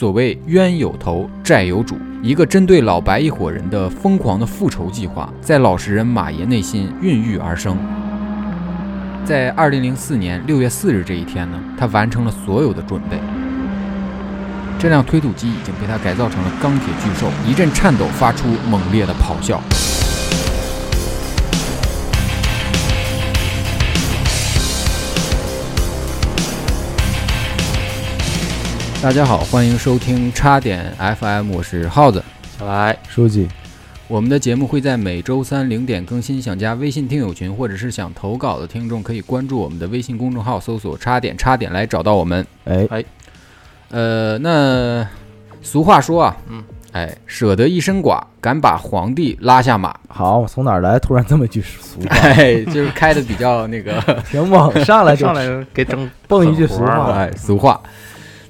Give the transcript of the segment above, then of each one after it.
所谓冤有头，债有主，一个针对老白一伙人的疯狂的复仇计划，在老实人马爷内心孕育而生。在二零零四年六月四日这一天呢，他完成了所有的准备。这辆推土机已经被他改造成了钢铁巨兽，一阵颤抖，发出猛烈的咆哮。大家好，欢迎收听叉点 FM，我是耗子。小白，书记，我们的节目会在每周三零点更新，想加微信听友群或者是想投稿的听众，可以关注我们的微信公众号，搜索“叉点叉点”来找到我们。哎哎呃，那俗话说啊，嗯，哎，舍得一身剐，敢把皇帝拉下马。好，我从哪儿来？突然这么一句俗话，哎，就是开的比较那个，挺猛，上来就上来给整蹦一句俗话，哎，俗话。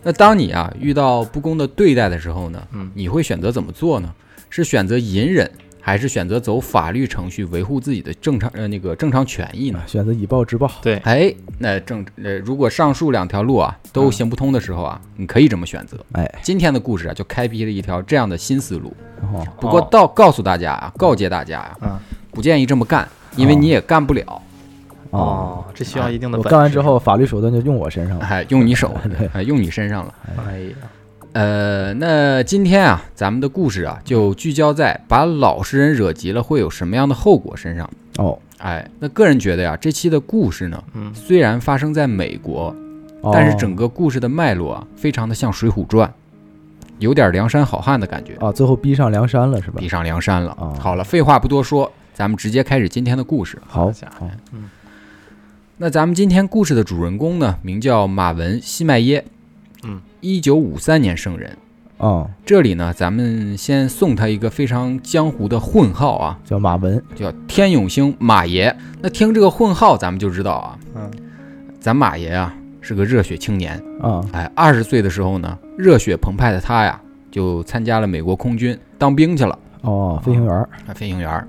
那当你啊遇到不公的对待的时候呢，嗯你会选择怎么做呢？是选择隐忍，还是选择走法律程序维护自己的正常呃那个正常权益呢？选择以暴制暴。对，哎，那正呃，如果上述两条路啊都行不通的时候啊，你可以这么选择。哎，今天的故事啊，就开辟了一条这样的新思路。哦，不过到告诉大家啊，告诫大家呀、嗯不建议这么干，因为你也干不了。哦，哦，这需要一定的我本事。干完之后，法律手段就用我身上了。哎，用你手 对，哎，用你身上了。哎呀，呃，那今天啊，咱们的故事啊，就聚焦在把老实人惹急了会有什么样的后果身上。哦，哎，那个人觉得呀，这期的故事呢，嗯虽然发生在美国，哦但是整个故事的脉络啊，非常的像《水浒传》，有点梁山好汉的感觉，啊，最后逼上梁山了是吧逼？上梁山了。哦好了，废话不多说，咱们直接开始今天的故事。好家，伙好，那咱们今天故事的主人公呢，名叫马文西麦耶，嗯，一九五三年生人。哦，这里呢，咱们先送他一个非常江湖的混号啊，叫马文。叫天永星马爷。那听这个混号，咱们就知道啊，嗯，咱马爷啊是个热血青年。啊，哎，二十岁的时候呢，热血澎湃的他呀，就参加了美国空军当兵去了，哦，飞行员儿。啊，飞行员儿。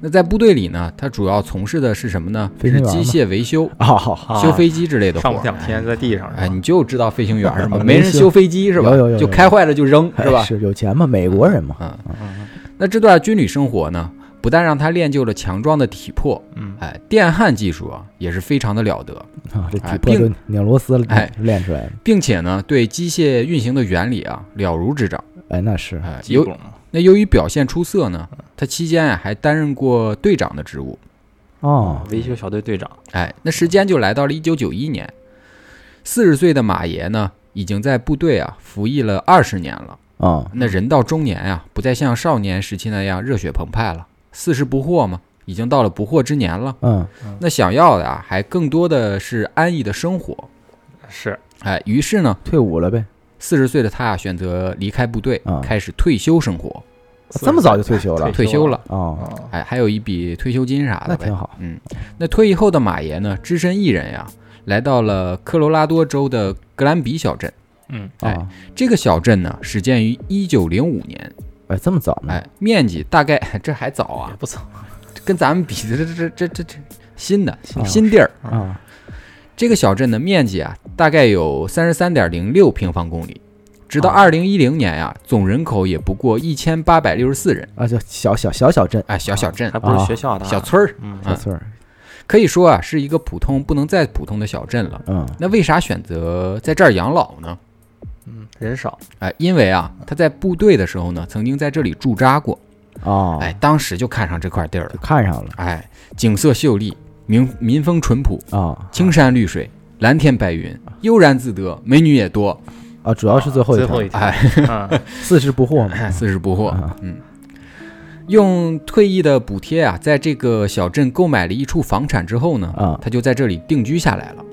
那在部队里呢，他主要从事的是什么呢？飞行员是机械维修、修飞机之类的活儿。上不两天在地上哎，你就知道飞行员是吗？没没人修修飞机是吧？有有有有就开坏了就扔是吧？是有钱嘛，美国人嘛。嗯，嗯那这段军旅生活呢，不但让他练就了强壮的体魄，嗯，哎，电焊技术啊也是非常的了得，啊，这哎体魄就拧螺丝哎练出来的。并且呢，对机械运行的原理啊了如指掌。哎，那是哎，由基拱那由于表现出色呢，他期间啊还担任过队长的职务。哦，维修小队队长，哎，那时间就来到了一九九一年，四十岁的马爷呢，已经在部队啊服役了二十年了。啊，那人到中年啊、不再像少年时期那样热血澎湃了，四十不惑嘛，已经到了不惑之年了。嗯，那想要的啊，还更多的是安逸的生活。是哎，于是呢，退伍了呗。四十岁的他啊，选择离开部队，啊开始退休生活。这么早就退休了退休了，哦，哦，哎，还有一笔退休金啥的挺好。嗯，那退役后的马爷呢，只身一人呀，来到了科罗拉多州的格兰比小镇。嗯，哎啊，这个小镇呢，始建于一九零五年，哎，这么早呢？哎，面积大概这还早啊也，不早，跟咱们比的这这这这这新的啊新地儿。啊，这个小镇的面积啊，大概有三十三点零六平方公里。直到啊二零一零年呀、总人口也不过一千八百六十四人。啊，就小小小小镇，哎，小小镇还、不是学校的小，村儿，嗯，啊小村儿，可以说啊，是一个普通不能再普通的小镇了。嗯，那为啥选择在这儿养老呢？嗯，人少，哎，因为啊，他在部队的时候呢，曾经在这里驻扎过。哦，哎，当时就看上这块地儿了。看上了哎，景色秀丽，民民风淳朴，啊青山绿水，蓝天白云，悠然自得，美女也多。啊，主要是最后一条最后一条，哎，嗯，四十不惑嘛，哎，四十不惑啊。嗯，用退役的补贴啊，在这个小镇购买了一处房产之后呢，啊他就在这里定居下来了。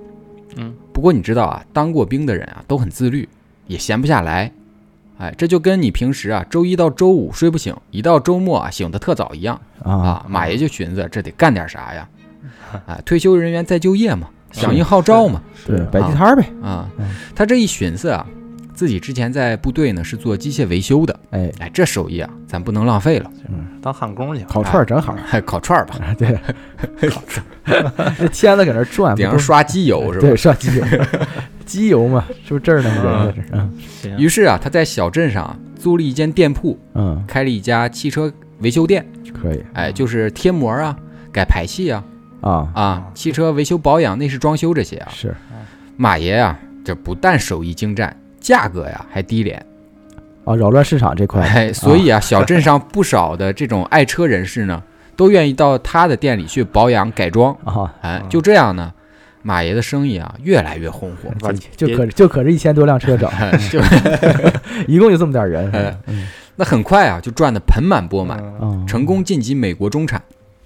嗯，不过你知道啊，当过兵的人啊都很自律，也闲不下来。哎，这就跟你平时啊周一到周五睡不醒，一到周末啊醒得特早一样啊啊。马爷就寻思这得干点啥呀？啊，退休人员再就业嘛，响应号召嘛。对，摆地摊儿呗，啊嗯，他这一寻思啊，自己之前在部队呢是做机械维修的，哎，哎，这手艺啊咱不能浪费了，当焊工去，烤串儿正好，还烤串儿吧，啊 对，这签子搁那儿转，顶上刷机油是吧？对，刷机油，机油嘛，是不是这儿呢？人在这儿，嗯行。于是啊，他在小镇上啊租了一间店铺，嗯，开了一家汽车维修店，可以。哎，就是贴膜啊、改排气啊、啊，啊、汽车维修保养、内饰装修这些啊。是。马爷啊，这不但手艺精湛，价格呀还低廉，啊，扰乱市场这块，哎，所以啊，小镇上不少的这种爱车人士呢，都愿意到他的店里去保养改装。啊，哎，就这样呢，马爷的生意啊越来越红火。就可就可这一千多辆车整，哎就 一共就这么点人，哎嗯。那很快啊，就赚得盆满钵满，成功晋级美国中产，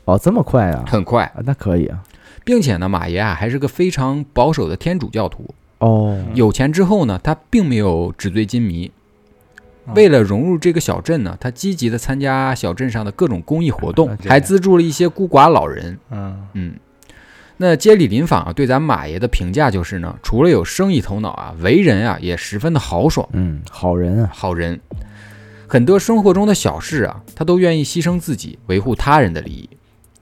哦，这么快啊？很快，啊那可以啊，并且呢，马爷啊还是个非常保守的天主教徒。哦，有钱之后呢，他并没有纸醉金迷。嗯为了融入这个小镇呢，他积极的参加小镇上的各种公益活动还资助了一些孤寡老人。嗯嗯，那街里邻坊啊，对咱马爷的评价就是呢，除了有生意头脑啊，为人啊也十分的豪爽，嗯，好人啊，好人。很多生活中的小事啊，他都愿意牺牲自己，维护他人的利益，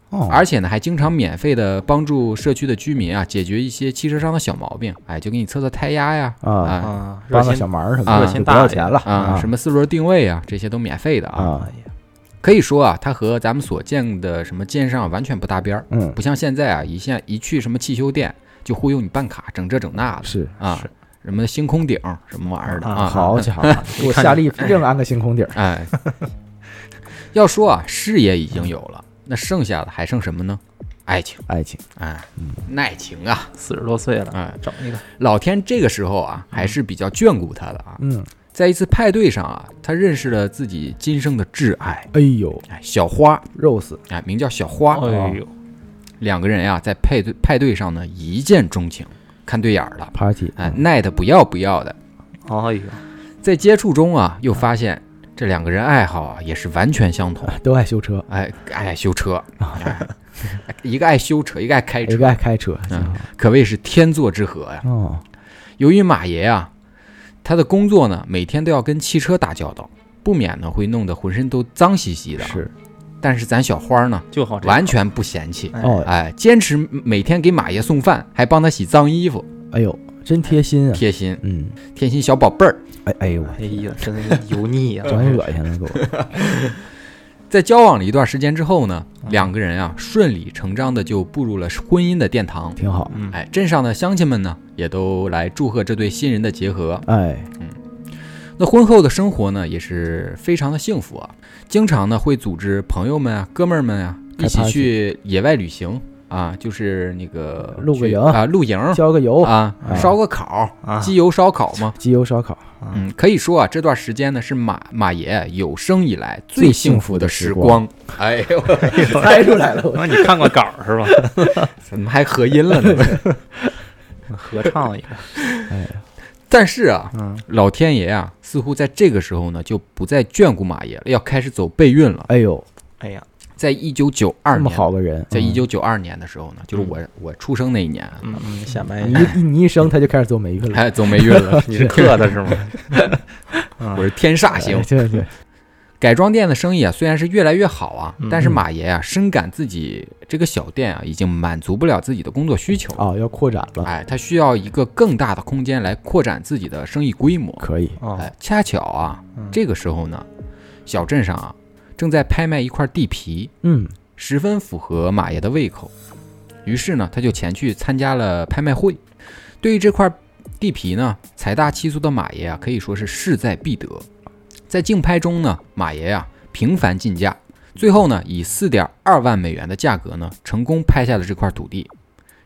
哦，而且呢，还经常免费的帮助社区的居民啊，解决一些汽车上的小毛病，哎，就给你测测胎压呀，啊，啊帮个小忙什么啊的，就不要钱了啊，什么四轮定位啊，这些都免费的啊。啊，可以说啊，它和咱们所见的什么奸商啊完全不搭边儿，嗯，不像现在啊，一现一去什么汽修店就忽悠你办卡，整这整那的是啊是，什么星空顶什么玩意儿的啊。啊，好 家伙，给我下力硬安个星空顶儿，哎，要说啊，事业已经有了，那剩下的还剩什么呢？爱情，爱情，哎，嗯耐情啊，四十多岁了，哎，整一个老天这个时候啊，还是比较眷顾他的啊。嗯，在一次派对上啊，他认识了自己今生的挚爱，哎呦，哎，小花，Rose，哎，名叫小花。哎呦，两个人呀、在派对派对上呢，一见钟情，看对眼儿了，Party，哎，耐得不要不要的。哎呦，在接触中啊，又发现这两个人爱好啊，也是完全相同。都爱修车，哎，爱修车，哎一个爱修车，一个爱开车，一个爱开车，嗯可谓是天作之合呀。哦，由于马爷啊，他的工作呢，每天都要跟汽车打交道，不免呢会弄得浑身都脏兮兮的。是，但是咱小花呢，就好这完全不嫌弃，哎，坚持每天给马爷送饭，还帮他洗脏衣服，哎呦，真贴心啊，贴心，嗯，贴心小宝贝儿。哎哎呦，哎呀，真是油腻呀，真恶心了，给我，在交往了一段时间之后呢，嗯两个人啊顺理成章的就步入了婚姻的殿堂。挺好，嗯，哎，镇上的乡亲们呢，也都来祝贺这对新人的结合。哎，嗯。那婚后的生活呢，也是非常的幸福啊，经常呢会组织朋友们啊、哥们儿们啊一起去野外旅行啊，就是那个露个营啊，露营浇个油，啊，啊烧个烤，啊机油烧烤嘛。机油烧烤，嗯，可以说啊，这段时间呢是马马爷有生以来最最幸幸福的时时光光。哎呦，猜出来了，我那你看过稿儿是吧？怎么还合音了呢？合唱一个，哎但是啊，嗯，老天爷啊，似乎在这个时候呢，就不再眷顾马爷了，要开始走备孕了。哎呦，哎呀，在一九九二这么年，好个人，在嗯。一九九二年的时候呢，就是我我出生那一年，嗯嗯，显摆你一你一生他就开始走霉运了，哎，走霉运了。你是克的是吗？我是天煞星。哎。对对，改装店的生意啊，虽然是越来越好啊，嗯但是马爷啊，深感自己这个小店啊，已经满足不了自己的工作需求。啊，要扩展了，哎，他需要一个更大的空间来扩展自己的生意规模。可以，哦，哎，恰巧啊，嗯。这个时候呢，小镇上啊正在拍卖一块地皮，嗯，十分符合马爷的胃口。于是呢，他就前去参加了拍卖会。对于这块地皮呢，财大气粗的马爷啊，可以说是势在必得。在竞拍中呢，马爷呀、频繁竞价，最后呢，以四点二万美元的价格呢，成功拍下了这块土地。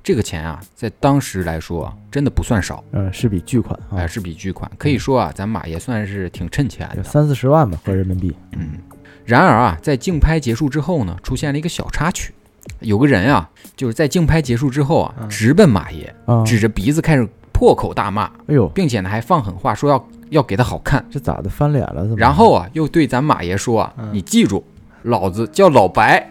这个钱啊，在当时来说啊，真的不算少，嗯，是笔巨款哎，啊，是笔巨款。可以说啊，咱马爷算是挺趁钱的。有三四十万吧，合人民币，嗯，然而啊，在竞拍结束之后呢，出现了一个小插曲，有个人啊，就是在竞拍结束之后啊，嗯直奔马爷，啊，指着鼻子开始破口大骂，哎呦，并且呢还放狠话，说要要给他好看。这咋的翻脸了？怎么？然，后啊，又对咱马爷说啊，嗯你记住，老子叫老白。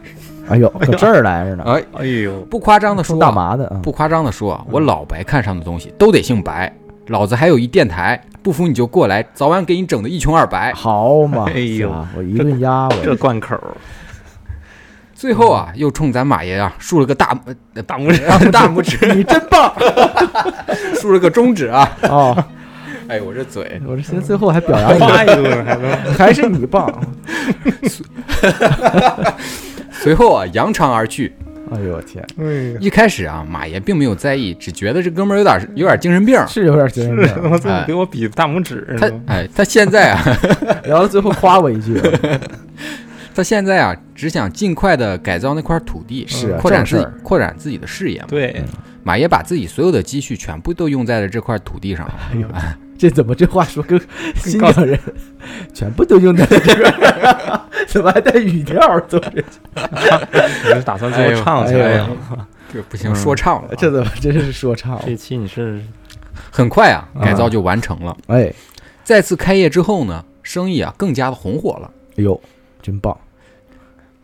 哎呦，搁这儿来着呢，哎，哎呦，不夸张的说啊，大麻的啊，不夸张的说啊，我老白看上的东西都得姓白。老子还有一电台，不服你就过来，早晚给你整的一穷二白。好嘛，哎呦我一顿压我，这贯口，最后啊，又冲咱马爷啊竖了个大呃大拇指，大拇指，你真棒竖了个中指啊！哦！哎，我这嘴，我这现在最后还表扬你一顿还能你，还是你棒。随后啊扬长而去。哎呦我天，哎，一开始啊，马爷并没有在意，只觉得这哥们儿有点有点精神病。是有点精神病。我怎么给我比大拇指他？哎，他现在啊，聊到最后夸我一句，他现在啊，只想尽快的改造那块土地，是啊扩展自扩展自己的事业嘛。对，马爷把自己所有的积蓄全部都用在了这块土地上了。哎呦，这怎么这话说跟 新疆人全部都用在了这个，怎么还带语调？都 是你是打算最后唱起来哎呀？这不行，说唱了啊。这怎么真是说唱？这期你是很快啊，啊改造就完成了。哎，再次开业之后呢，生意啊更加的红火了。哎呦，真棒！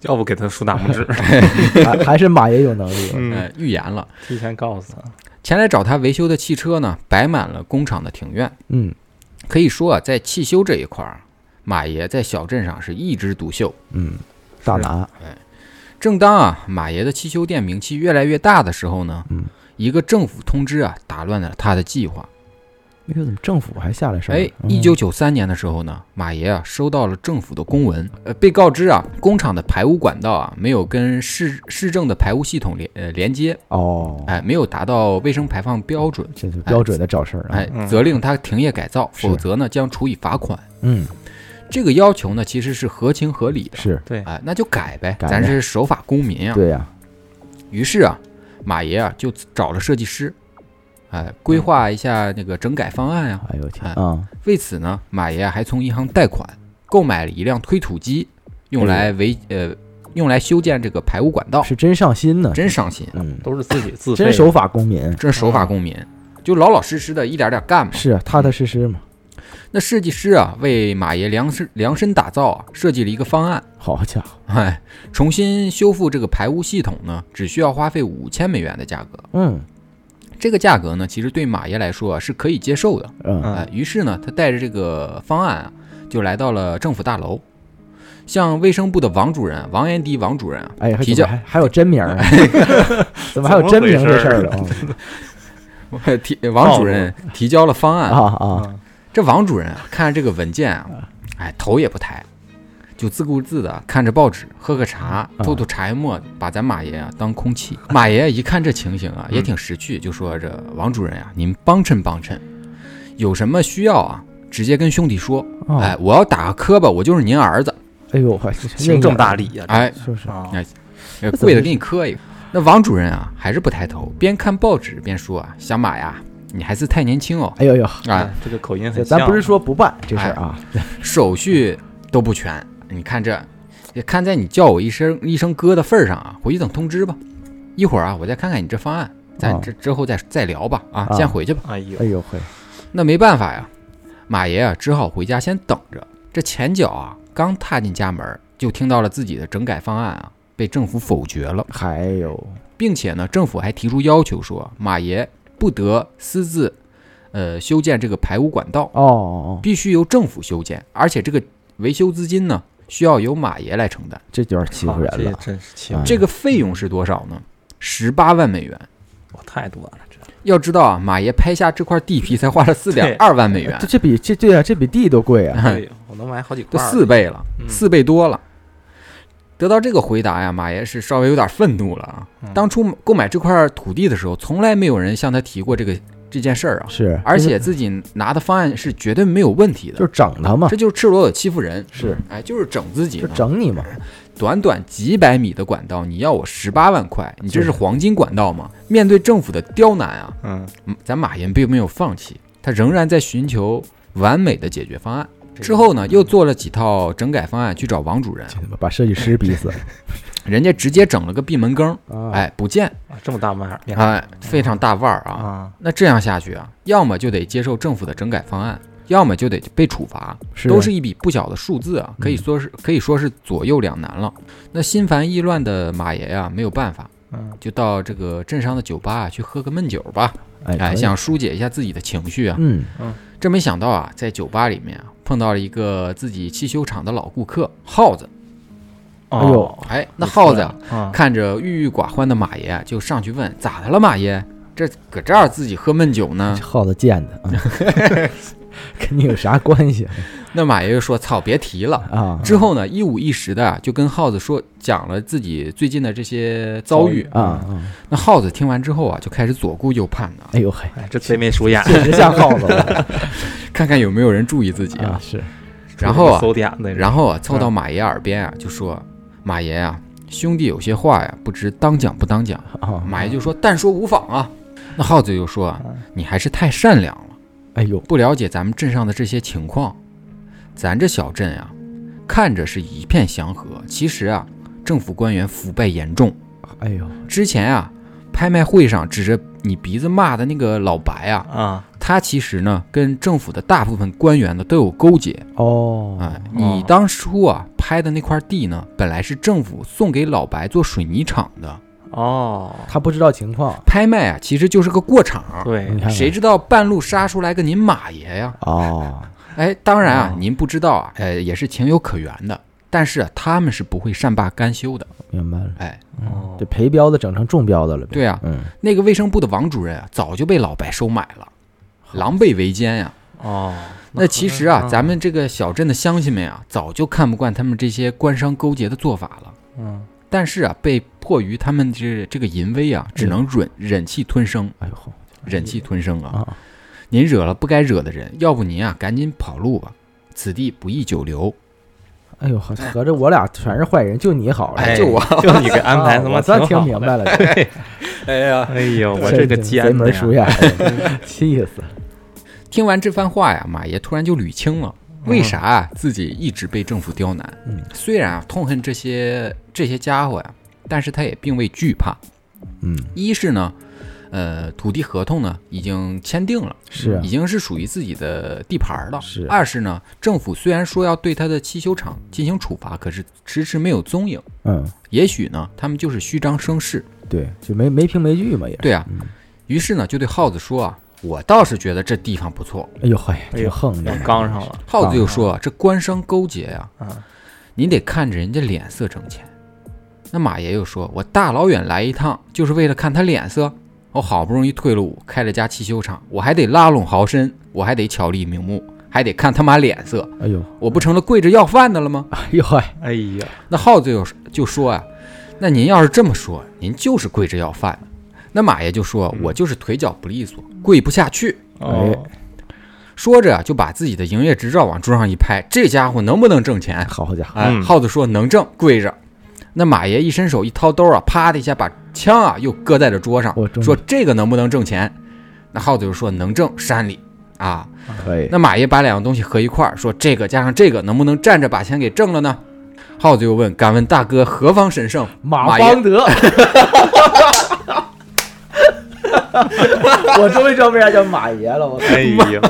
要不给他竖大拇指？还还是马爷有能力。嗯，呃，预言了，提前告诉他，前来找他维修的汽车呢，摆满了工厂的庭院。嗯可以说啊，在汽修这一块儿，马爷在小镇上是一枝独秀。嗯，大拿哎正当啊马爷的汽修店名气越来越大的时候呢，嗯一个政府通知啊打乱了他的计划。哎呦，怎么政府还下来事儿？哎，嗯。一九九三年的时候呢，马爷啊收到了政府的公文，呃，被告知啊工厂的排污管道啊没有跟市市政的排污系统连呃连接，哦，哎，没有达到卫生排放标准，这就标准的找事儿啊。哎，嗯责令他停业改造，是。否则呢将处以罚款。嗯，这个要求呢其实是合情合理的，是。对，哎，那就改呗，改呗。咱是守法公民呀。对呀，于是啊，马爷啊就找了设计师，哎，规划一下那个整改方案呀。哎呦我天哎啊！为此呢，马爷啊还从银行贷款购买了一辆推土机，用来维呃用来修建这个排污管道，是真上心呢，真上心，嗯，都是自己自费真守法公民，真守法公民，就老老实实的一点点干嘛。是啊踏踏实实嘛。那设计师啊为马爷量身量身打造啊设计了一个方案，好家伙，哎，重新修复这个排污系统呢，只需要花费五千美元的价格。嗯这个价格呢，其实对马爷来说啊是可以接受的。嗯。于是呢，他带着这个方案啊，就来到了政府大楼，向卫生部的王主任王延迪王主任啊，哎呀，还提交。还还有真名？怎么还有真名这事儿了 提王主任提交了方案。啊这王主任啊，看着这个文件啊，哎，头也不抬，就自顾自的看着报纸，喝个茶，吐吐茶叶沫，把咱马爷啊当空气。马爷一看这情形啊，也挺识趣，就说：“这王主任啊、您帮衬帮衬，有什么需要啊，直接跟兄弟说。哦哎，我要打个磕巴，我就是您儿子。哎呦，我行政大礼呀，哎，是不是？啊，哎跪着给你磕一个。那王主任啊，还是不抬头，边看报纸边说啊：“小马呀，你还是太年轻哦，哎呦呦，啊，哎这个口音很像，咱不是说不办这事儿啊，手续都不全。你看这，也看在你叫我一声一声哥的份儿上啊，回去等通知吧。一会儿啊，我再看看你这方案，咱啊这之后再再聊吧。啊，啊先回去吧。哎呦哎，呦嘿，那没办法呀，马爷啊只好回家先等着。这前脚啊刚踏进家门，就听到了自己的整改方案啊被政府否决了。还有并且呢，政府还提出要求说，马爷不得私自，呃，修建这个排污管道，哦哦，必须由政府修建，而且这个维修资金呢，需要由马爷来承担。这有点欺负人了。真是欺哎负这个费用是多少呢？十八万美元。哇太多了，这要知道啊，马爷拍下这块地皮才花了四点二万美元这，这比这对啊，这比地都贵啊！哎呦，我能买好几都块儿，四倍了，嗯四倍多了。得到这个回答呀，马爷是稍微有点愤怒了啊。嗯当初购买这块土地的时候，从来没有人向他提过这个这件事儿啊。是，而且自己拿的方案是绝对没有问题的，就是整他嘛这，就是赤裸裸欺负人，是哎，就是整自己就。整你嘛。短短几百米的管道，你要我十八万块，你这是黄金管道吗？面对政府的刁难啊，嗯，嗯咱马云并没有放弃，他仍然在寻求完美的解决方案。之后呢，又做了几套整改方案去找王主任，把设计师逼死 人家直接整了个闭门羹，啊！哎，不见，啊这么大腕儿面哎，非常大腕儿啊。啊，那这样下去啊，要么就得接受政府的整改方案，要么就得被处罚，是都是一笔不小的数字啊，可以嗯说是可以说是左右两难了。那心烦意乱的马爷呀、没有办法，嗯，就到这个镇上的酒吧啊去喝个闷酒吧，哎想疏解一下自己的情绪啊。嗯这没想到啊，在酒吧里面啊碰到了一个自己汽修厂的老顾客耗子。哦哎呦哎，那耗子啊啊，看着郁郁寡欢的马爷，就上去问：“咋的了，马爷？这搁这儿自己喝闷酒呢这耗子贱的，嗯 跟你有啥关系？” 那马爷就说：“操，别提了。”啊？之后呢，一五一十的啊就跟耗子说讲了自己最近的这些遭遇。啊啊！那耗子听完之后啊，就开始左顾右盼的，哎呦嘿，哎，这贼眉鼠眼 确实像耗子了看看有没有人注意自己啊。啊是然后啊，然后啊，凑到马爷耳边啊，就说：“马爷啊，兄弟有些话呀，不知当讲不当讲。”啊，马爷就说：“但说无妨啊。”那耗子就说：“啊，你还是太善良了，哎呦，不了解咱们镇上的这些情况。咱这小镇啊，看着是一片祥和，其实啊，政府官员腐败严重。哎呦，之前啊，拍卖会上指着你鼻子骂的那个老白啊，啊，他其实呢，跟政府的大部分官员呢都有勾结。哦，哎，你当初啊拍的那块地呢，本来是政府送给老白做水泥厂的，哦，他不知道情况，拍卖啊其实就是个过场。对谁知道半路杀出来个您马爷呀？哦，哎，当然啊，哦您不知道啊，呃，也是情有可原的。但是啊，他们是不会善罢甘休的。明白了，哎，哦这陪标的整成中标的了呗？对啊，嗯，那个卫生部的王主任啊，早就被老白收买了，狼狈为奸呀、哦，那其实啊，嗯咱们这个小镇的乡亲们啊，早就看不惯他们这些官商勾结的做法了。嗯，但是啊，被迫于他们这这个淫威啊，只能忍忍气吞声，哎呦吼忍气吞声啊！啊，您惹了不该惹的人，要不您啊赶紧跑路吧，此地不宜久留。哎呦，合合着我俩全是坏人，就你好了，哎就我就你给安排他妈啊我算听明白了，哎呀，哎呦，我这这个贼奸的门鼠呀，眼，气死了！听完这番话呀，马爷突然就捋清了。为啥啊？自己一直被政府刁难？嗯，虽然啊痛恨这些这些家伙呀，但是他也并未惧怕。嗯，一是呢，呃，土地合同呢已经签订了，是啊已经是属于自己的地盘了。是二是呢，政府虽然说要对他的汽修厂进行处罚，可是迟迟没有踪影。嗯，也许呢，他们就是虚张声势。对，就没没凭没据嘛，也。对啊，嗯于是呢，就对耗子说啊，我倒是觉得这地方不错。哎呦嘿，这哎呦横着，刚上了，耗子又说啊，这官商勾结呀、啊，您得看着人家脸色挣钱。那马爷又说：“我大老远来一趟，就是为了看他脸色。我好不容易退了伍，开了家汽修厂，我还得拉拢豪绅，我还得巧立名目，还得看他妈脸色，哎呦，我不成了跪着要饭的了吗哎呦嘿，哎呀，？”那耗子又就说啊：“那您要是这么说，您就是跪着要饭的。”那马爷就说：“我就是腿脚不利索，跪不下去。”哦，说着啊，就把自己的营业执照往桌上一拍，这家伙能不能挣钱？好家伙，哎，嗯耗子说能挣，跪着。那马爷一伸手一掏兜啊，啪的一下把枪啊又搁在了桌上说这个能不能挣钱？那耗子就说能挣，山里啊。可以，那马爷把两样东西合一块儿，说这个加上这个能不能站着把钱给挣了呢？耗子又问：“敢问大哥何方神圣？”马马爷邦德。我终于知道为啥叫马爷了，我操！哎呀，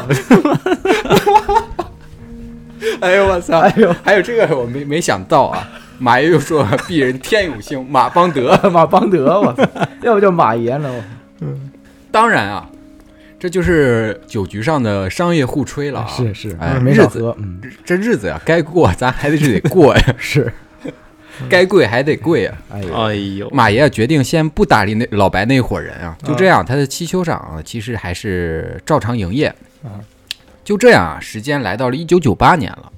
哎呦我操！哎呦，还有这个我没没想到啊。马爷又说：“鄙人天有星，马邦德。”马邦德，我操！要不叫马爷呢？嗯 当然啊，这就是酒局上的商业互吹了啊。是是，哎日子没少喝，嗯，这日子呀，该过咱还得是得过呀，是，该跪还得跪啊。哎呦，哎呦，马爷啊决定先不搭理那老白那伙人啊，就这样，他的汽修厂啊其实还是照常营业。啊。就这样啊，时间来到了一九九八年了，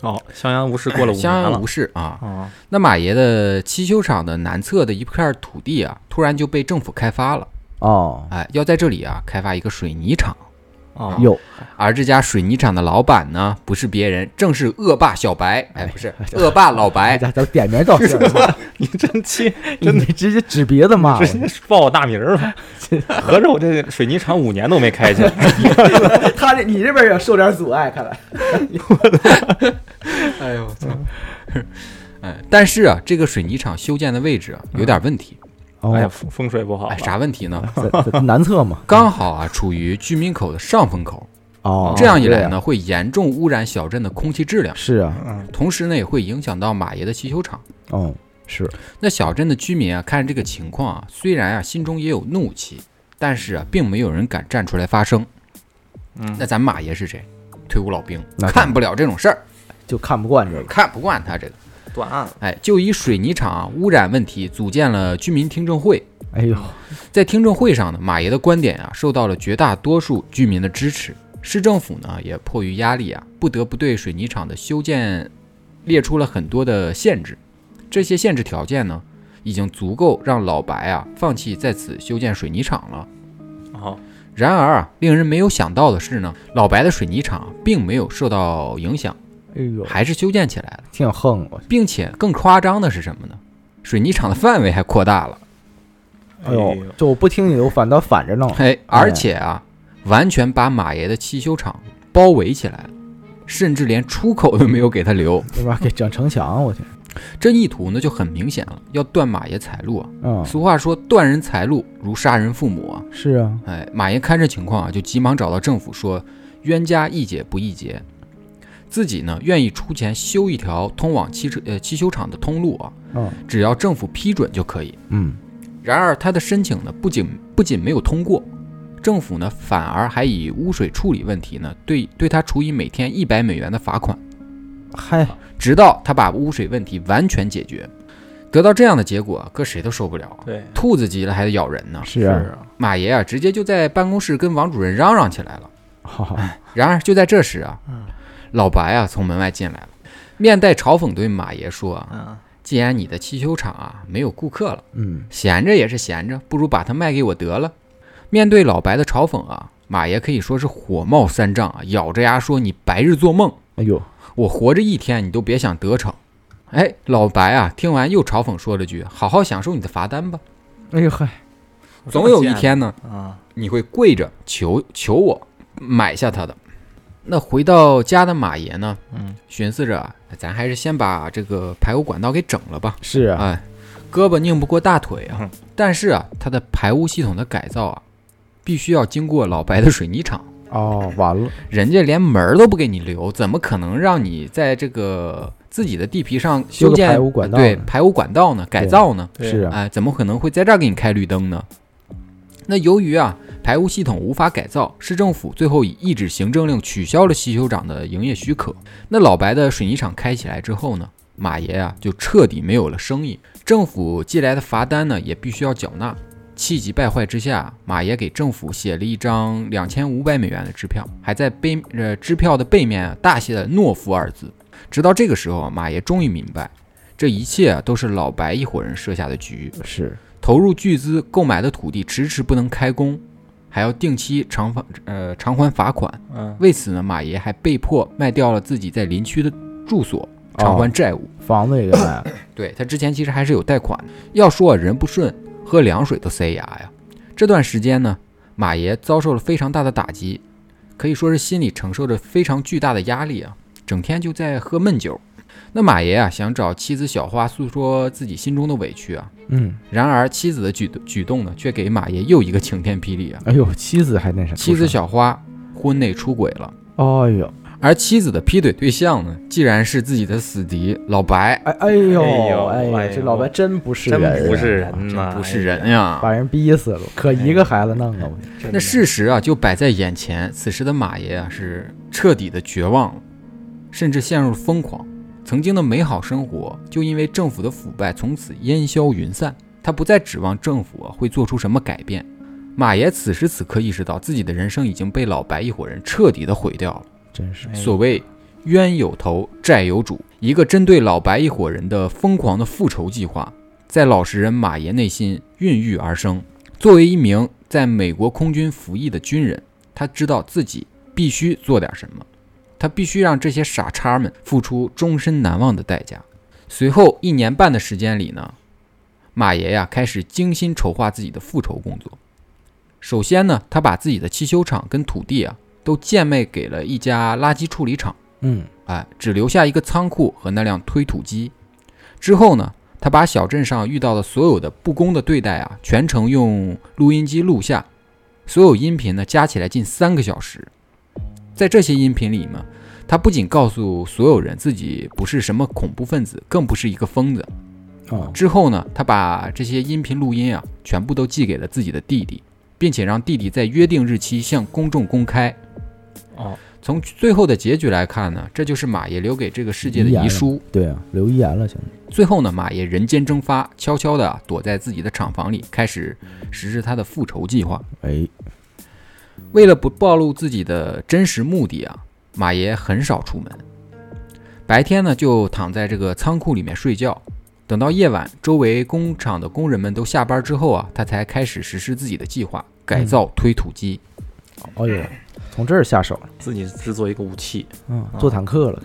哦，襄阳无事过了五年了。襄阳无，事啊。哦，那马爷的汽修厂的南侧的一片土地啊，突然就被政府开发了，哦，哎，要在这里啊开发一个水泥厂。哦，有，而这家水泥厂的老板呢，不是别人，正是恶霸小白，哎，不是恶霸老白。哎咱咱点名道姓了，你真气，真的。直接指鼻子骂直，接报我大名儿了，合着我这水泥厂五年都没开起来，他这你这边也受点阻碍，看来，哎呦我操！哎，但是啊，这个水泥厂修建的位置啊有点问题。哎呀，哦，风风水不好哎，啥问题呢？南侧嘛，刚好啊处于居民口的上风口，哦，这样一来呢，会严重污染小镇的空气质量，是啊，嗯，同时呢也会影响到马爷的汽修厂。哦，是，那小镇的居民啊，看着这个情况啊，虽然啊心中也有怒气，但是啊，并没有人敢站出来发声。嗯。那咱马爷是谁？退伍老兵，看不了这种事儿，就看不惯这个，看不惯他这个。断案了。哎，就以水泥厂啊污染问题组建了居民听证会。哎呦，在听证会上呢，马爷的观点啊受到了绝大多数居民的支持。市政府呢也迫于压力啊，不得不对水泥厂的修建列出了很多的限制。这些限制条件呢，已经足够让老白啊放弃在此修建水泥厂了。哦，然而啊，令人没有想到的是呢，老白的水泥厂并没有受到影响，哎呦，还是修建起来了，挺横我。并且更夸张的是什么呢？水泥厂的范围还扩大了，哎呦，就我不听你的，我反倒反着弄。嘿，而且啊，完全把马爷的汽修厂包围起来了，甚至连出口都没有给他留。对吧？给整城墙，我去。这意图呢就很明显了，要断马爷财路啊。嗯，俗话说，断人财路如杀人父母啊。是啊，哎，马爷看这情况啊，就急忙找到政府说，冤家宜解不宜结，自己呢愿意出钱修一条通往汽车呃汽修厂的通路啊，嗯只要政府批准就可以。嗯，然而他的申请呢不仅不仅没有通过，政府呢反而还以污水处理问题呢对对他处以每天一百美元的罚款，嗨，直到他把污水问题完全解决。得到这样的结果，搁谁都受不了啊。对，兔子急了还得咬人呢。是啊，马爷啊，直接就在办公室跟王主任嚷嚷起来了。好好，然而就在这时啊，嗯老白啊从门外进来了，面带嘲讽对马爷说啊嗯，：“既然你的汽修厂啊没有顾客了，嗯，闲着也是闲着，不如把它卖给我得了。”面对老白的嘲讽啊，马爷可以说是火冒三丈啊，咬着牙说：“你白日做梦！哎呦，我活着一天，你都别想得逞。”哎，老白啊，听完又嘲讽说了句：“好好享受你的罚单吧，哎呦嗨，总有一天呢，啊，你会跪着求求我买下他的。”那回到家的马爷呢，嗯，寻思着啊，咱还是先把这个排污管道给整了吧。是啊，哎，胳膊拧不过大腿啊嗯。但是啊，它的排污系统的改造啊，必须要经过老白的水泥厂，哦，完了，人家连门儿都不给你留，怎么可能让你在这个自己的地皮上修建排污管道对排污管道呢？改造呢？是啊，哎，怎么可能会在这儿给你开绿灯呢？那由于啊排污系统无法改造，市政府最后以一纸行政令取消了汽修厂的营业许可。那老白的水泥厂开起来之后呢，马爷啊就彻底没有了生意，政府寄来的罚单呢也必须要缴纳。气急败坏之下，马爷给政府写了一张两千五百美元的支票，还在背呃支票的背面啊大写的“懦夫”二字。直到这个时候，马爷终于明白，这一切啊都是老白一伙人设下的局。是，投入巨资购买的土地迟迟不能开工，还要定期偿还呃偿还罚款。嗯，为此呢，马爷还被迫卖掉了自己在林区的住所，偿还债务。房子也给卖了，对他之前其实还是有贷款的。要说啊人不顺，喝凉水都塞牙呀。这段时间呢，马爷遭受了非常大的打击，可以说是心里承受着非常巨大的压力啊，整天就在喝闷酒。那马爷啊，想找妻子小花诉说自己心中的委屈啊，嗯，然而妻子的举举动呢，却给马爷又一个晴天霹雳啊！哎呦，妻子还那啥，妻子小花婚内出轨了，哎呦，而妻子的劈腿对象呢，既然是自己的死敌老白，哎哎呦，哎呦哎呦这老白真不是人啊，不是人呐，不是人呀！把人逼死了，可一个孩子弄的那事实啊，就摆在眼前。此时的马爷啊，是彻底的绝望了，甚至陷入疯狂。曾经的美好生活，就因为政府的腐败，从此烟消云散。他不再指望政府啊会做出什么改变。马爷此时此刻意识到，自己的人生已经被老白一伙人彻底的毁掉了。真是哎所谓冤有头，债有主，一个针对老白一伙人的疯狂的复仇计划，在老实人马爷内心孕育而生。作为一名在美国空军服役的军人，他知道自己必须做点什么，他必须让这些傻叉们付出终身难忘的代价。随后一年半的时间里呢，马爷呀开始精心筹划自己的复仇工作。首先呢，他把自己的汽修厂跟土地啊都贱卖给了一家垃圾处理厂，嗯，哎，只留下一个仓库和那辆推土机。之后呢，他把小镇上遇到的所有的不公的对待啊，全程用录音机录下，所有音频呢加起来近三个小时。在这些音频里呢，他不仅告诉所有人自己不是什么恐怖分子，更不是一个疯子。哦，之后呢，他把这些音频录音啊，全部都寄给了自己的弟弟，并且让弟弟在约定日期向公众公开。哦，从最后的结局来看呢，这就是马爷留给这个世界的遗书。对啊，留遗言了，现在最后呢，马爷人间蒸发，悄悄地躲在自己的厂房里，开始实施他的复仇计划。哎，为了不暴露自己的真实目的啊，马爷很少出门。白天呢，就躺在这个仓库里面睡觉。等到夜晚，周围工厂的工人们都下班之后啊，他才开始实施自己的计划，改造推土机。哦哟，从这儿下手了，自己制作一个武器，嗯，做坦克了，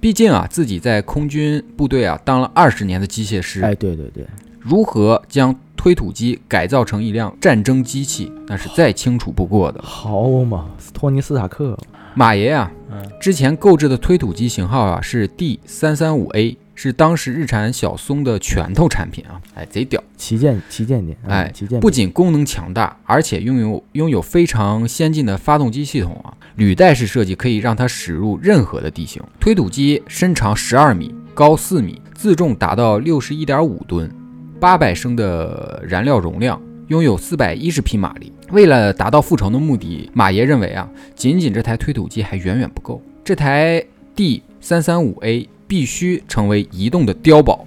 毕竟啊，自己在空军部队啊当了二十年的机械师，哎，对对对，如何将推土机改造成一辆战争机器，那是再清楚不过的。好嘛，托尼斯塔克，马爷啊，嗯，之前购置的推土机型号啊是 D 三三五 A，是当时日产小松的拳头产品啊，哎，贼屌！旗舰旗舰店，嗯哎旗舰不仅功能强大，而且拥有拥有非常先进的发动机系统啊，履带式设计可以让它驶入任何的地形。推土机身长十二米，高四米，自重达到六十一点五吨，八百升的燃料容量，拥有四百一十匹马力。为了达到复仇的目的，马爷认为啊，仅仅这台推土机还远远不够，这台 D 三三五 A 必须成为移动的碉堡。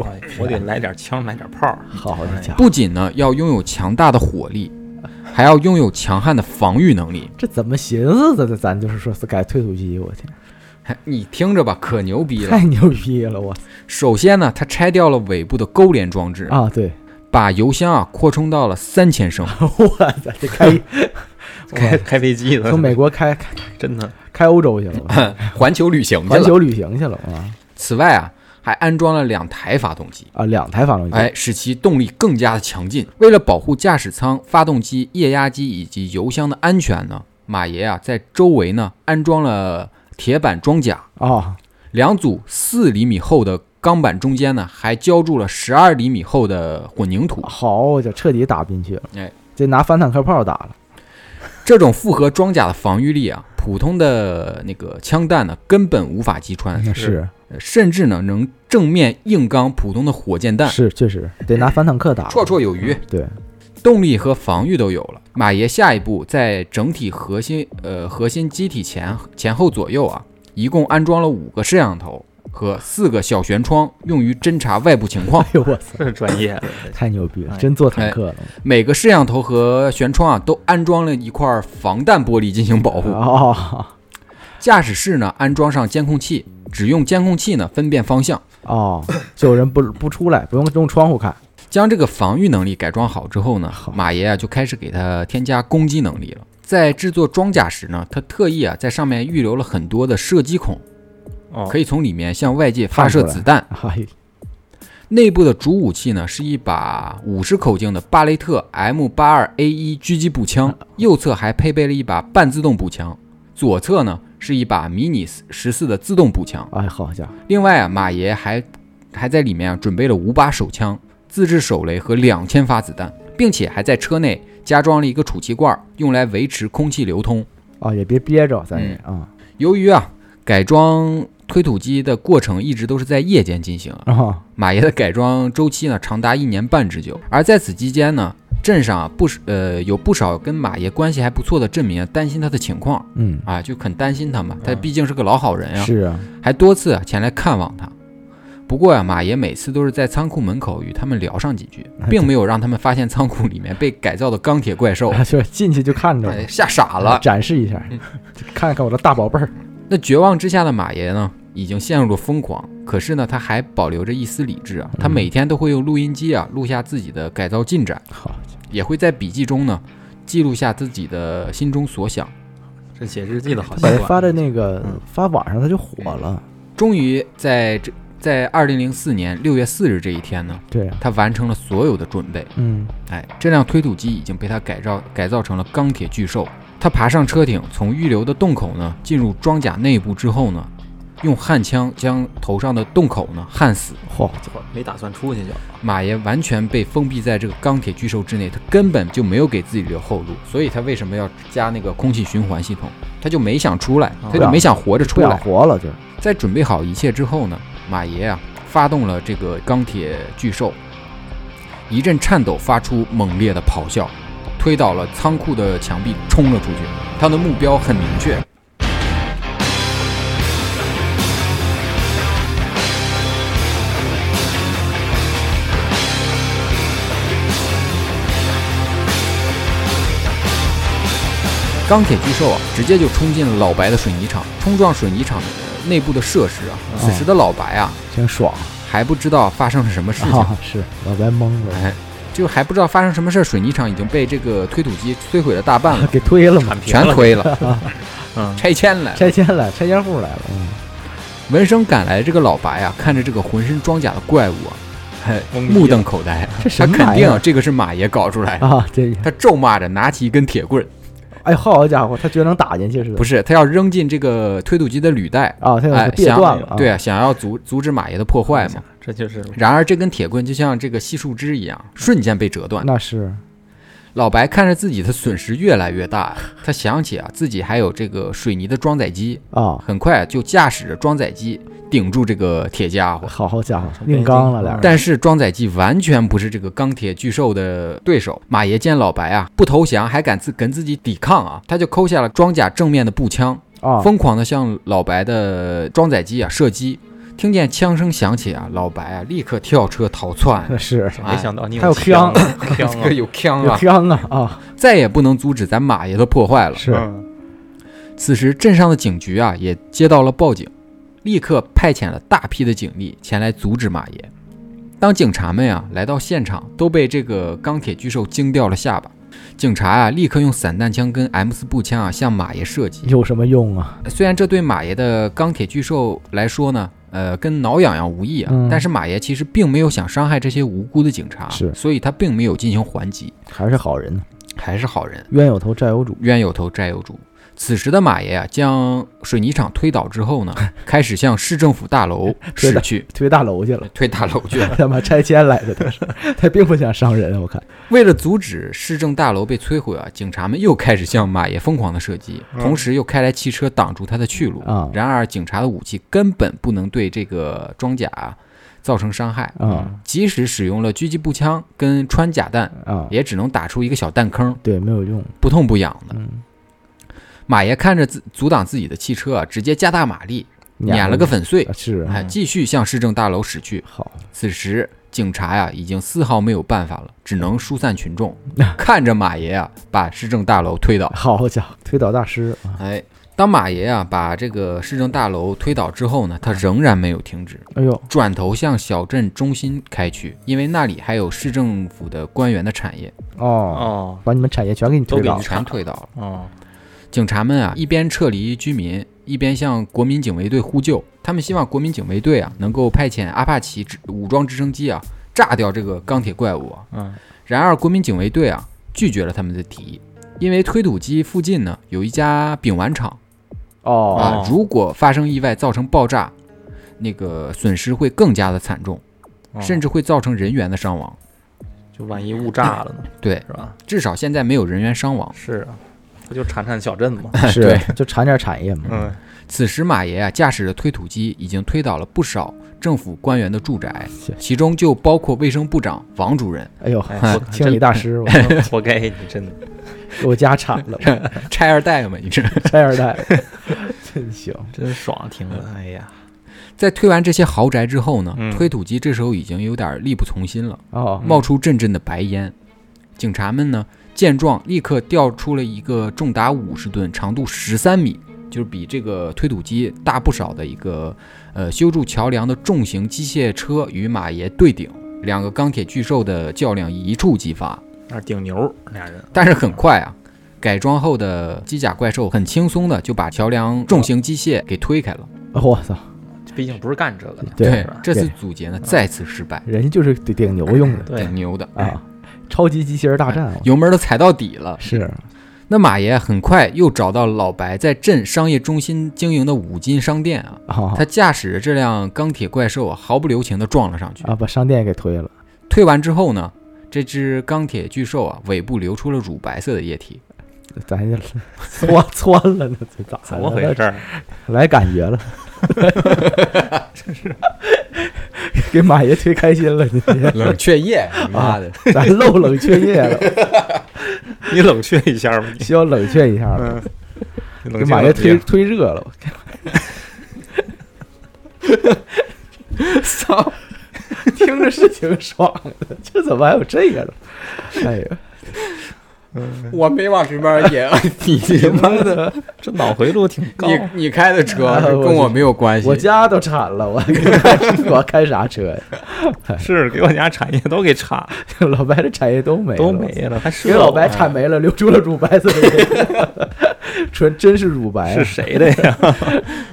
哎我得来点枪，来点炮儿。好的家伙，不仅呢要拥有强大的火力，还要拥有强悍的防御能力。这怎么寻思的？这咱就是说是改推土机，我天，嘿 你听着吧，可牛逼了！太牛逼了，我。首先呢，它拆掉了尾部的勾连装置，啊，对，把油箱啊扩充到了三千升。我操，这开 开开飞机了，从美国开开真的。开欧洲去了，环球旅行去了。环球旅行去了啊此外啊，还安装了两台发动机，啊，两台发动机，哎，使其动力更加的强劲。为了保护驾驶舱、发动机、液压机以及油箱的安全呢，马爷啊在周围呢安装了铁板装甲，啊，两组四厘米厚的钢板中间呢还浇筑了十二厘米厚的混凝土。好家伙，彻底打不进去了，哎，这拿反坦克炮打了，这种复合装甲的防御力啊，普通的那个枪弹呢根本无法击穿，那是。呃甚至呢能正面硬刚普通的火箭弹，是确实得拿反坦克打，绰绰有余。对，动力和防御都有了。马爷下一步在整体核心呃核心机体前前后左右啊，一共安装了五个摄像头和四个小舷窗，用于侦查外部情况 哎。呦我操，这专业。太牛逼了，哎真做坦克了，每个摄像头和舷窗啊都安装了一块防弹玻璃进行保护。哦驾驶室呢安装上监控器，只用监控器呢分辨方向。哦，就有人不不出来，不用用窗户看，将这个防御能力改装好之后呢，马爷啊就开始给它添加攻击能力了。在制作装甲时呢，他特意啊在上面预留了很多的射击孔，哦，可以从里面向外界发射子弹。哎，内部的主武器呢是一把五十口径的巴雷特 M 八二 A 一狙击步枪，右侧还配备了一把半自动步枪，左侧呢是一把迷你十四的自动步枪。哎，好家伙，另外啊，马爷还还在里面啊准备了五把手枪、自制手雷和两千发子弹，并且还在车内加装了一个储气罐，用来维持空气流通。啊，也别憋着，咱也啊由于啊改装推土机的过程一直都是在夜间进行马爷的改装周期呢长达一年半之久。而在此期间呢，镇上啊不少呃有不少跟马爷关系还不错的镇民啊担心他的情况嗯，啊，就很担心他嘛，他毕竟是个老好人啊，是啊，还多次啊前来看望他。不过呀、马爷每次都是在仓库门口与他们聊上几句，并没有让他们发现仓库里面被改造的钢铁怪兽，就进去就看着哎，吓傻了。展示一下嗯，看看我的大宝贝儿，那绝望之下的马爷呢，已经陷入了疯狂。可是呢，他还保留着一丝理智啊，他每天都会用录音机啊录下自己的改造进展，好，也会在笔记中呢记录下自己的心中所想。这写日记的好习惯。发在那个嗯发网上，他就火了，终于在这在二零零四年六月四日这一天呢，对呀，他完成了所有的准备。嗯，哎，这辆推土机已经被他改造改造成了钢铁巨兽。他爬上车顶，从预留的洞口呢进入装甲内部之后呢，用焊枪将头上的洞口呢焊死。嚯，没打算出去就。马爷完全被封闭在这个钢铁巨兽之内，他根本就没有给自己留后路，所以他为什么要加那个空气循环系统？他就没想出来，他就没想活着出不想来。活了，就在准备好一切之后呢，马爷啊，发动了这个钢铁巨兽，一阵颤抖发出猛烈的咆哮，推倒了仓库的墙壁，冲了出去。他的目标很明确。钢铁巨兽啊，直接就冲进了老白的水泥厂，冲撞水泥厂的人，内部的设施啊。哦此时的老白啊，挺爽还不知道发生了什么事情，啊！是老白懵了，哎，就还不知道发生什么事儿，水泥厂已经被这个推土机摧毁了大半了，给推了嘛，铲平了，全推了，嗯，拆迁了。拆迁了，拆迁户来了，嗯，闻声赶来这个老白啊，看着这个浑身装甲的怪物啊，嘿目瞪口呆。这他肯定这个是马爷搞出来的。啊？这，他咒骂着，拿起一根铁棍儿，哎，好家伙，他觉得能打进去似的，不是他要扔进这个推土机的履带，啊，他想断了啊，对啊，想要阻阻止马爷的破坏嘛。这就是然而这根铁棍就像这个细树枝一样，瞬间被折断。那是老白看着自己的损失越来越大，他想起啊自己还有这个水泥的装载机，啊，很快就驾驶着装载机顶住这个铁家伙。好好家伙，硬刚了俩人，但是装载机完全不是这个钢铁巨兽的对手。马爷见老白啊不投降，还敢自跟自己抵抗啊，他就抠下了装甲正面的步枪，啊，疯狂的向老白的装载机啊射击。听见枪声响起啊，老白啊立刻跳车逃窜。是没想到你还有枪枪 枪啊，这 个有枪有啊，枪啊啊，再也不能阻止咱马爷的破坏了。是嗯此时，镇上的警局啊也接到了报警，立刻派遣了大批的警力前来阻止马爷。当警察们啊来到现场，都被这个钢铁巨兽惊掉了下巴。警察啊立刻用散弹枪跟 M 四步枪啊向马爷射击。有什么用啊？虽然这对马爷的钢铁巨兽来说呢，呃，跟挠痒痒无异啊，嗯但是马爷其实并没有想伤害这些无辜的警察，是所以他并没有进行还击，还是好人呢，还是好人。冤有头债有主，冤有头债有主。此时的马爷啊，将水泥厂推倒之后呢，开始向市政府大楼 驶去，推大楼去了，推大楼去了。他妈拆迁来的，他是。他并不想伤人，我看。为了阻止市政大楼被摧毁啊，警察们又开始向马爷疯狂的射击，嗯同时又开来汽车挡住他的去路。啊。然而，警察的武器根本不能对这个装甲啊造成伤害，啊。即使使用了狙击步枪跟穿甲弹，啊，也只能打出一个小弹坑，对，没有用，不痛不痒的。嗯，马爷看着自阻挡自己的汽车啊，直接加大马力，碾了个粉碎。啊，是啊。哎，继续向市政大楼驶去。好，此时，警察呀已经丝毫没有办法了，只能疏散群众，看着马爷啊把市政大楼推倒。好家伙，推倒大师。啊，哎，当马爷啊把这个市政大楼推倒之后呢，他仍然没有停止，哎呦，转头向小镇中心开去，因为那里还有市政府的官员的产业，哦，哦。把你们产业全给你推倒。全推倒了。哦，警察们啊，一边撤离居民，一边向国民警卫队呼救。他们希望国民警卫队啊，能够派遣阿帕奇武装直升机啊，炸掉这个钢铁怪物啊。嗯然而，国民警卫队啊，拒绝了他们的提议，因为推土机附近呢有一家丙烷厂哦，啊哦，如果发生意外造成爆炸，那个损失会更加的惨重，哦甚至会造成人员的伤亡。就万一误炸了呢，对，是吧？至少现在没有人员伤亡。是啊，不就铲铲小镇吗？是对，就产点产业嘛，嗯此时，马爷啊驾驶着推土机已经推倒了不少政府官员的住宅，其中就包括卫生部长王主任。哎呦，哎活清理大师，我 活该你真的，给我家产了，拆二代嘛，你这拆二代，真行，真爽听着，哎呀，在推完这些豪宅之后呢，嗯推土机这时候已经有点力不从心了，哦，冒出阵阵的白烟。警察们呢见状，立刻调出了一个重达五十吨、长度十三米，就是比这个推土机大不少的一个呃修筑桥梁的重型机械车，与马爷对顶。两个钢铁巨兽的较量一触即发，那顶牛俩人，但是很快啊，改装后的机甲怪兽很轻松的就把桥梁重型机械给推开了。我操，毕竟不是干这个的，对这次对阻截呢再次失败，人家就是顶顶牛用的。对。挺牛的啊，超级机器人大战，我油门都踩到底了。是那马爷很快又找到老白在镇商业中心经营的五金商店啊，啊他驾驶着这辆钢铁怪兽啊，毫不留情地撞了上去。啊，把商店给推了，推完之后呢，这只钢铁巨兽啊，尾部流出了乳白色的液体。咱就窜窜了呢，这咋怎么回事儿？来感觉了，真 是给马爷推开心了，你这冷却液，你妈的！咱漏冷却液了，你冷却一下吧，你。需要冷却一下了，嗯，给马爷推推热了，操！听着是挺爽的，这怎么还有这个呢？哎呀，我没往这边引，你他妈的，这脑回路挺高。你你开的车跟我没有关系。我家都铲了，我 我开啥车呀？是给我家产业都给铲，老白的产业都没了，都没了，还给老白产铲没了，留住了乳白色的，纯真是乳白是谁的呀？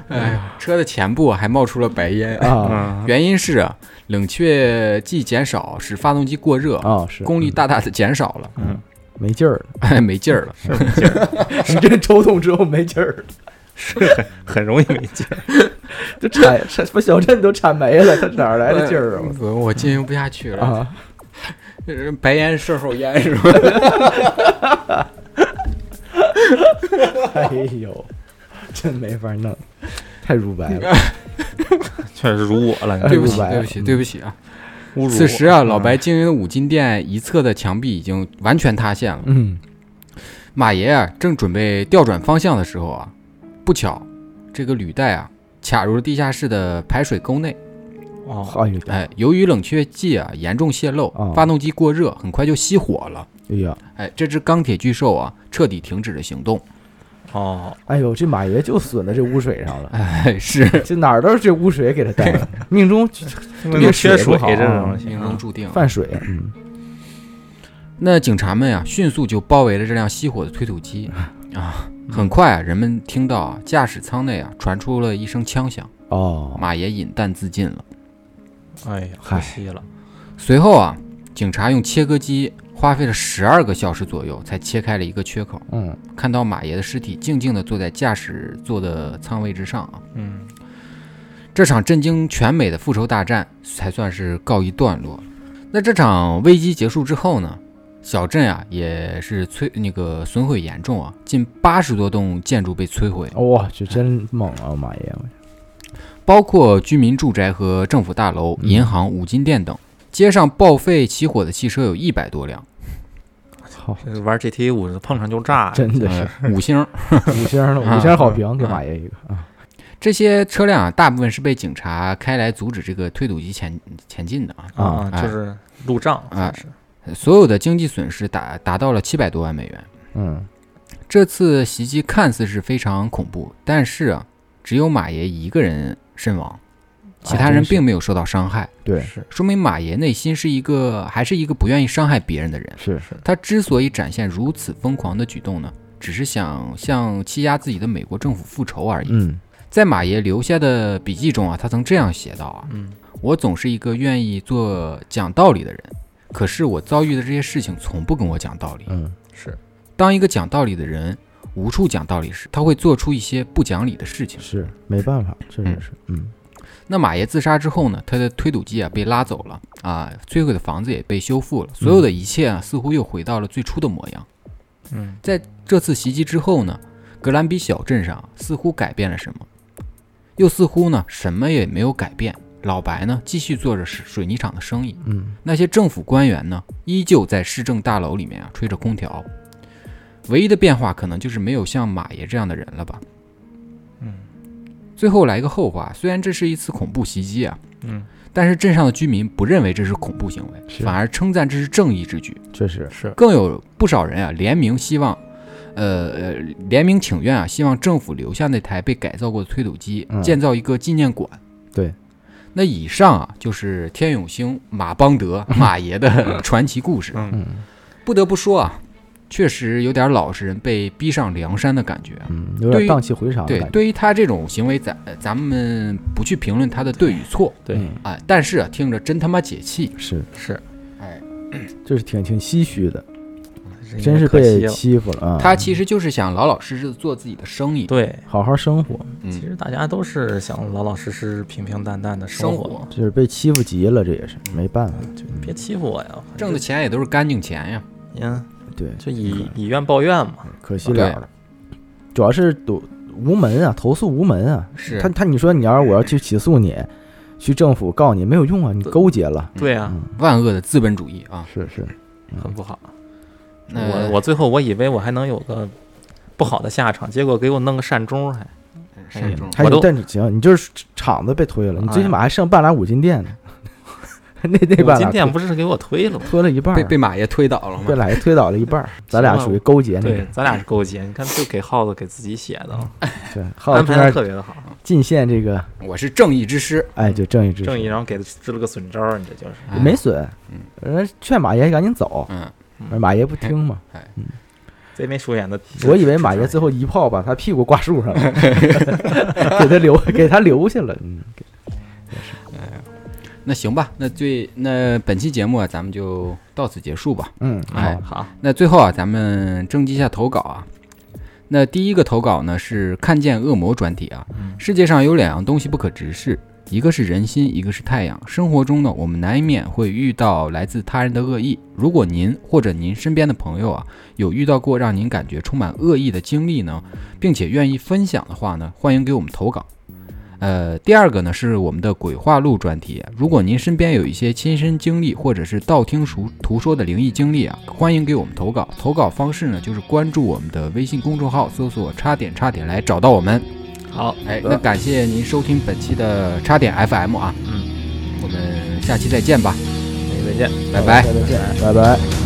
哎呀，车的前部还冒出了白烟，啊。嗯，原因是啊，冷却剂减少使发动机过热，啊是。功率大大的减少了，嗯，没劲儿了，哎，没劲儿了。是没劲儿 你这抽动之后没劲儿了，是很很容易没劲儿。就铲铲把小镇都铲没了，他哪儿来的劲儿啊？我我进行不下去了，啊，这白烟射手烟是吧？哎呦，真没法弄，太乳白了，确实如我了，对不起，对不起，嗯对不起啊！侮辱。此时啊，老嗯白经营的五金店一侧的墙壁已经完全塌陷了。嗯，马爷啊，正准备调转方向的时候啊，不巧，这个履带啊卡入了地下室的排水沟内。哦，哎由于冷却剂啊严重泄漏哦，发动机过热，很快就熄火了。哎呀，哎，这只钢铁巨兽啊，彻底停止了行动。哦，哎呦，这马爷就损在这污水上了，哎，是。这哪儿都是这污水给他带。的，命中那个缺水命中注定。犯水，嗯，那警察们呀、迅速就包围了这辆熄火的推土机。啊。很快啊，人们听到啊，驾驶舱内啊传出了一声枪响，哦，马爷饮弹自尽了。哎呀，可惜了。随后啊，警察用切割机花费了十二个小时左右，才切开了一个缺口，嗯，看到马爷的尸体静静地坐在驾驶座的舱位之上啊。嗯，这场震惊全美的复仇大战才算是告一段落。那这场危机结束之后呢，小镇啊也是摧那个损毁严重啊，近八十多栋建筑被摧毁，哇，这真猛啊，马爷，包括居民住宅和政府大楼、嗯。银行、五金店等。街上报废起火的汽车有一百多辆，操，这玩 GTA 五碰上就炸，真的是。呃五星。五星了，五星好评，给马爷一个啊，这些车辆啊，大部分是被警察开来阻止这个推土机前前进的啊。啊，哎。就是路障，啊是。所有的经济损失达达到了七百多万美元。嗯，这次袭击看似是非常恐怖，但是啊，只有马爷一个人身亡，其他人并没有受到伤害，对，是。说明马爷内心是一个还是一个不愿意伤害别人的人。是是，他之所以展现如此疯狂的举动呢，只是想向欺压自己的美国政府复仇而已。嗯，在马爷留下的笔记中啊，他曾这样写道啊嗯，：“我总是一个愿意做讲道理的人，可是我遭遇的这些事情从不跟我讲道理。嗯，是。当一个讲道理的人无处讲道理时，他会做出一些不讲理的事情。是没办法，确实是，嗯，那马爷自杀之后呢，他的推土机啊被拉走了啊，摧毁的房子也被修复了，所有的一切啊似乎又回到了最初的模样。嗯，在这次袭击之后呢，格兰比小镇上似乎改变了什么，又似乎呢什么也没有改变。老白呢继续做着水水泥厂的生意，嗯，那些政府官员呢依旧在市政大楼里面啊吹着空调。唯一的变化可能就是没有像马爷这样的人了吧。嗯，最后来个后话，虽然这是一次恐怖袭击啊，嗯，但是镇上的居民不认为这是恐怖行为，反而称赞这是正义之举。确实，是。更有不少人啊联名希望，呃呃联名请愿啊，希望政府留下那台被改造过的推土机，嗯。建造一个纪念馆。对，那以上啊就是天永星马邦德 马爷的传奇故事。不得不说啊，确实有点老实人被逼上梁山的感觉。嗯，有对于点荡气回肠对，对于他这种行为，咱咱们不去评论他的对与错，对，嗯啊，但是啊，听着真他妈解气。是，是，哎，就是挺挺唏嘘的，真是被欺负了啊！他其实就是想老老实实的做自己的生意，对，好好生活，嗯。其实大家都是想老老实实、平平淡淡的活，生活。就是被欺负急了，这也是没办法。就你别欺负我呀，挣的钱也都是干净钱呀。嗯，对，就以以怨报怨嘛，可惜了了。主要是都无门啊，投诉无门啊。是他他，你说你要是我要去起诉你，去政府告你没有用啊，你勾结了。对啊，嗯，万恶的资本主义啊！是是，很不好。那我我最后我以为我还能有个不好的下场，结果给我弄个善终，还善终还有我都但你行，你就是厂子被推了，你最起码还剩半拉五金店呢。那那半拉我今天不是给我推了吗？推了一半，被被马爷推倒了吗？被马爷推倒了一半，咱俩属于勾结那个，，对咱俩是勾结。你看，就给耗子给自己写的，对，浩安排的特别的好，进献这个，我是正义之师，哎，就正义之正义，然后给他支了个损招，你这就是。哎没损嗯，人家劝马爷赶紧走，嗯，马爷不听嘛，哎贼眉鼠眼的。我以为马爷最后一炮把他屁股挂树上了，给他留给他留下了，嗯，那行吧，那最那本期节目啊，咱们就到此结束吧。嗯，哎好，好，那最后啊，咱们征集一下投稿啊。那第一个投稿呢是看见恶魔专题啊。嗯世界上有两样东西不可直视，一个是人心，一个是太阳。生活中呢，我们难免会遇到来自他人的恶意。如果您或者您身边的朋友啊，有遇到过让您感觉充满恶意的经历呢，并且愿意分享的话呢，欢迎给我们投稿。呃，第二个呢是我们的鬼话录专题。如果您身边有一些亲身经历或者是道听途途说的灵异经历啊，欢迎给我们投稿。投稿方式呢就是关注我们的微信公众号，搜索“叉点叉点”来找到我们。好，哎，那感谢您收听本期的叉点 FM 啊，嗯，我们下期再见吧，再见。拜拜。再见，拜拜。